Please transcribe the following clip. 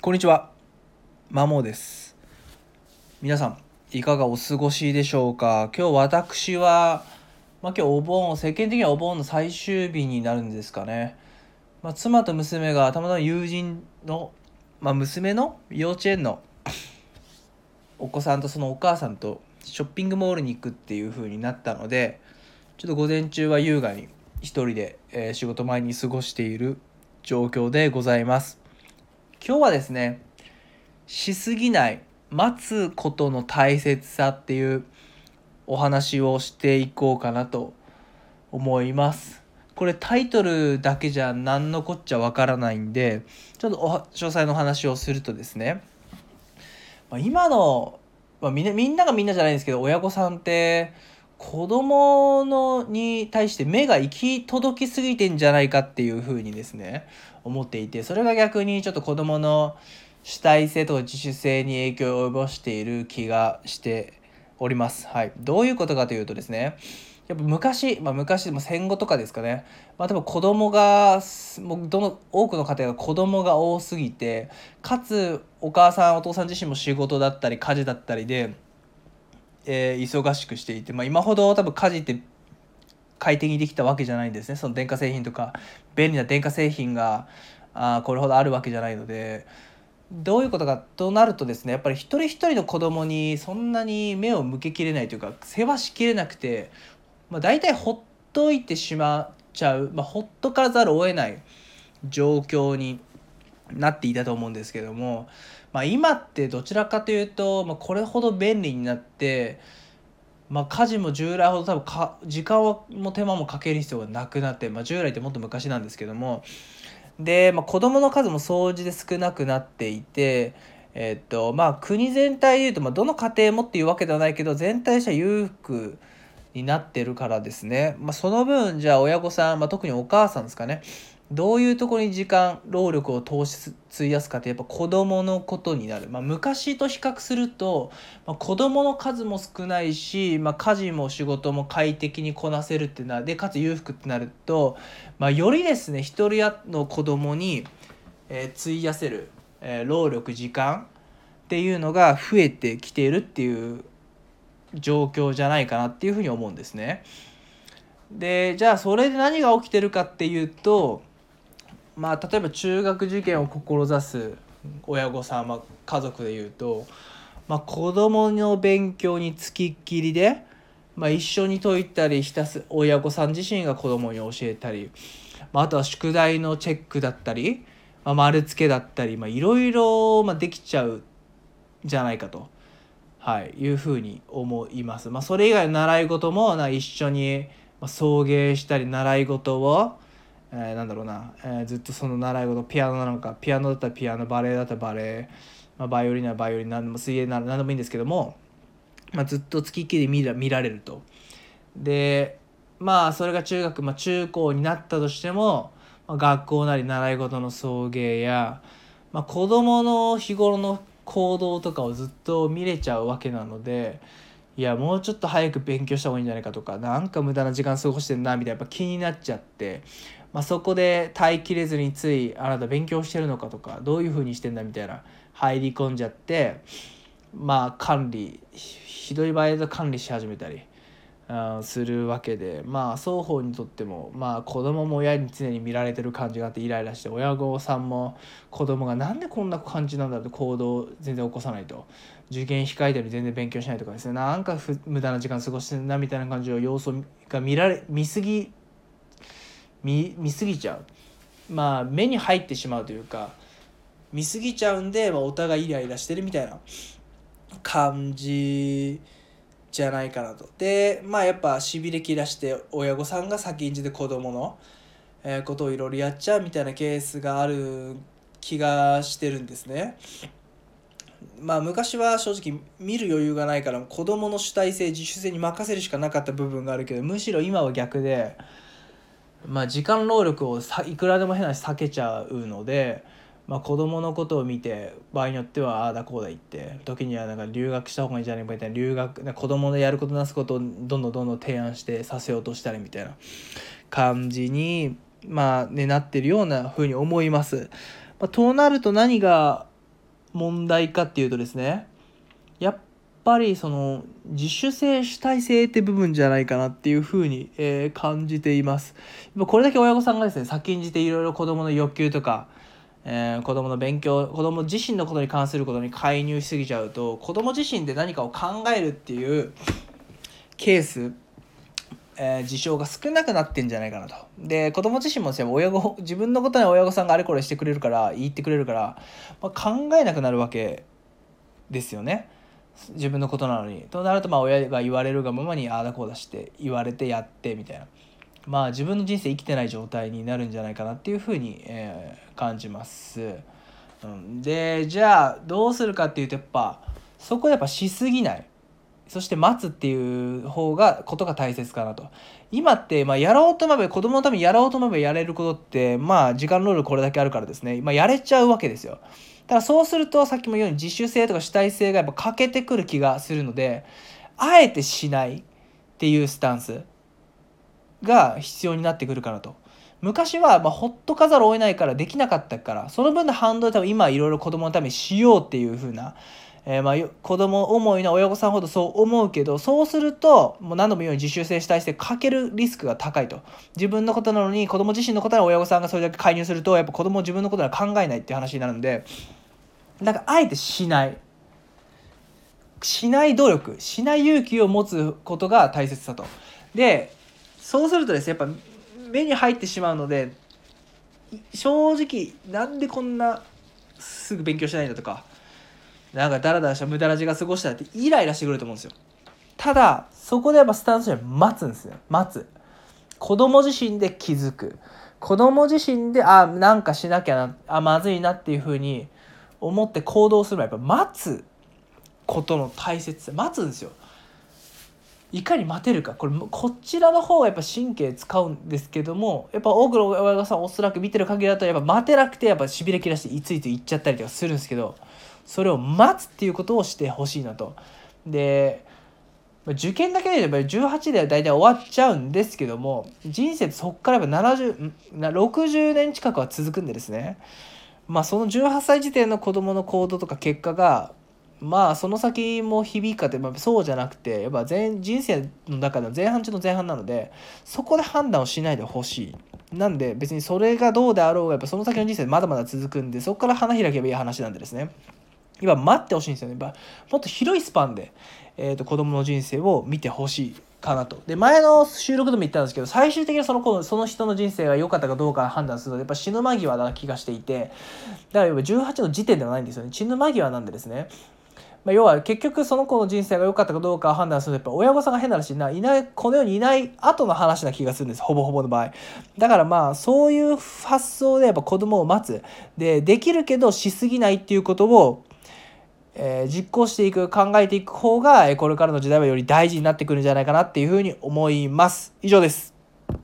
こんにちは。マモです。皆さん、いかがお過ごしでしょうか？今日私は、まあ、今日お盆、世間的にはお盆の最終日になるんですかね。まあ、妻と娘がたまたま友人の、まあ、娘の幼稚園のお子さんとそのお母さんとショッピングモールに行くっていう風になったので、ちょっと午前中は優雅に一人で、え仕事前に過ごしている状況でございます。今日はですねしすぎない待つことの大切さっていうお話をしていこうかなと思います。これタイトルだけじゃ何のこっちゃわからないんでちょっと詳細の話をするとですね、まあ、今の、まあ、みみんながみんなじゃないんですけど親御さんって子供のに対して目が行き届きすぎてんじゃないかっていうふうにですね思っていてそれが逆にちょっと子供の主体性と自主性に影響を及ぼしている気がしております。はい、どういうことかというとですねやっぱ昔、まあ、昔も戦後とかですかね、まあ、多分子供がもうどの多くの家庭が子供が多すぎてかつお母さんお父さん自身も仕事だったり家事だったりで、え忙しくしていて、まあ、今ほど多分家事って快適にできたわけじゃないんですね。その電化製品とか便利な電化製品があこれほどあるわけじゃないので。どういうことかとなるとですねやっぱり一人一人の子供にそんなに目を向けきれないというか世話しきれなくて、まあ、大体ほっといてしまっちゃう、まあ、ほっとからざるを得ない状況になっていたと思うんですけども、まあ、今ってどちらかというと、まあ、これほど便利になってまあ、家事も従来ほど多分か時間も手間もかける必要がなくなって、まあ、従来ってもっと昔なんですけどもで、まあ、子供の数も総じて少なくなっていて、えっとまあ、国全体でいうと、まあ、どの家庭もっていうわけではないけど全体としては裕福になってるからですね、まあ、その分じゃあ親御さん、まあ、特にお母さんですかね。どういうところに時間労力を投資費やすかってやっぱ子供のことになる、まあ、昔と比較すると、まあ、子供の数も少ないし、まあ、家事も仕事も快適にこなせるってなでかつ裕福ってなると、まあ、よりですね一人の子供に、えー費やせる、えー労力時間っていうのが増えてきているっていう状況じゃないかなっていうふうに思うんですね。でじゃあそれで何が起きてるかっていうとまあ例えば中学受験を志す親御さん、まあ、家族でいうと、まあ、子供の勉強につきっきりで、まあ、一緒に解いたりひたす親御さん自身が子供に教えたり、まあ、あとは宿題のチェックだったり、まあ、丸付けだったりいろいろできちゃうじゃないかと、はい、いうふうに思います。まあ、それ以外の習い事もな一緒に送迎したり習い事をえーなんだろうな、えーずっとその習い事ピアノなのかピアノだったらピアノバレエだったらバレエ、まあ、バイオリンならバイオリン何でも水泳なら何でもいいんですけども、まあ、ずっと付きっきりで見ら見られると。でまあそれが中学、まあ、中高になったとしても、まあ、学校なり習い事の送迎や、まあ、子どもの日頃の行動とかをずっと見れちゃうわけなので。いやもうちょっと早く勉強した方がいいんじゃないかとかなんか無駄な時間過ごしてんなみたいなやっぱ気になっちゃって、まあ、そこで耐えきれずについあなた勉強してるのかとかどういうふうにしてんだみたいな入り込んじゃってまあ管理ひどい場合だと管理し始めたりあーするわけでまあ双方にとってもまあ子供も親に常に見られてる感じがあってイライラして親御さんも子供がなんでこんな感じなんだって行動全然起こさないと。受験控えてるのに全然勉強しないとかですね。なんか無駄な時間過ごしてるなみたいな感じの様子が見られ見すぎ見見すぎちゃうまあ目に入ってしまうというか見すぎちゃうんで、まあ、お互いイライラしてるみたいな感じじゃないかなと。でまあやっぱしびれ切らして親御さんが先んじて子供の、えことをいろいろやっちゃうみたいなケースがある気がしてるんですね。まあ昔は正直見る余裕がないから子供の主体性自主性に任せるしかなかった部分があるけどむしろ今は逆で、まあ、時間労力をさいくらでも変な話避けちゃうので、まあ、子供のことを見て場合によってはああだこうだ言って時にはなんか留学した方がいいんじゃないかみたいな留学な子供のやることなすことをどんどんどんどん提案してさせようとしたりみたいな感じにまあねなってるようなふうに思います。まあ、となると何が問題かっていうとですねやっぱりその自主性主体性って部分じゃないかなっていうふうに、えー、感じていますこれだけ親御さんがですね先んじていろいろ子どもの欲求とかえー、子供の勉強子供自身のことに関することに介入しすぎちゃうと子供自身で何かを考えるっていうケース、えー、事象が少なくなってんじゃないかなと。で子供自身もですね親御自分のことに親御さんがあれこれしてくれるから言ってくれるから、まあ、考えなくなるわけですよね。自分のことなのに。となるとまあ親が言われるがままにああだこうだして言われてやってみたいな。まあ自分の人生生きてない状態になるんじゃないかなっていうふうに、えー、感じます。うん、でじゃあどうするかっていうとやっぱそこやっぱしすぎないそして待つっていう方がことが大切かなと今って、まあ、やろうと思えば子供のためにやろうと思えばやれることってまあ時間労働これだけあるからですね、まあ、やれちゃうわけですよただそうするとさっきも言うように自主性とか主体性がやっぱ欠けてくる気がするのであえてしないっていうスタンスが必要になってくるかなと。昔はまほっとかざるを得ないからできなかったからその分の反動で多分今いろいろ子供のためにしようっていう風な、えー、まあ子供思いの親御さんほどそう思うけどそうするともう何度も言うように自習性主体性かけるリスクが高いと。自分のことなのに子供自身のことなら親御さんがそれだけ介入するとやっぱ子供自分のことなら考えないっていう話になるんでだかあえてしない。しない努力。しない勇気を持つことが大切だと。でそうするとですねやっぱ目に入ってしまうので正直なんでこんなすぐ勉強しないんだとかなんかダラダラした無駄な時間過ごしたってイライラしてくると思うんですよ。ただそこでやっぱスタンスは待つんですよ。待つ。子供自身で気づく。子供自身であなんかしなきゃなあまずいなっていうふうに思って行動すればやっぱ待つ。ことの大切さ。待つんですよ。いかに待てるか。これこちらの方がやっぱ神経使うんですけどもやっぱ多くの親御さんおそらく見てる限りだとやっぱ待てなくてやっぱしびれ切らしていついつ行っちゃったりとかするんですけどそれを待つっていうことをしてほしいなと。で受験だけでやっぱり18では大体終わっちゃうんですけども人生ってそっからやっぱ7060年近くは続くんでですね。まあその18歳時点の子どもの行動とか結果がまあその先も響くかって、まあ、そうじゃなくてやっぱ全人生の中の前半中の前半なのでそこで判断をしないでほしい。なんで別にそれがどうであろうがやっぱその先の人生まだまだ続くんでそこから花開けばいい話なんでですね。今待ってほしいんですよねもっと広いスパンで、えーと、子供の人生を見てほしいかなと。で、前の収録でも言ったんですけど、最終的にその子、その人の人生が良かったかどうか判断するので、やっぱ死ぬ間際な気がしていて、だから18の時点ではないんですよね。死ぬ間際なんでですね。まあ、要は結局その子の人生が良かったかどうか判断するとやっぱ親御さんが変な話ないないこの世にいない後の話な気がするんですほぼほぼの場合だからまあそういう発想でやっぱ子供を待つでできるけどしすぎないっていうことをえー、実行していく考えていく方がこれからの時代はより大事になってくるんじゃないかなっていうふうに思います。以上です。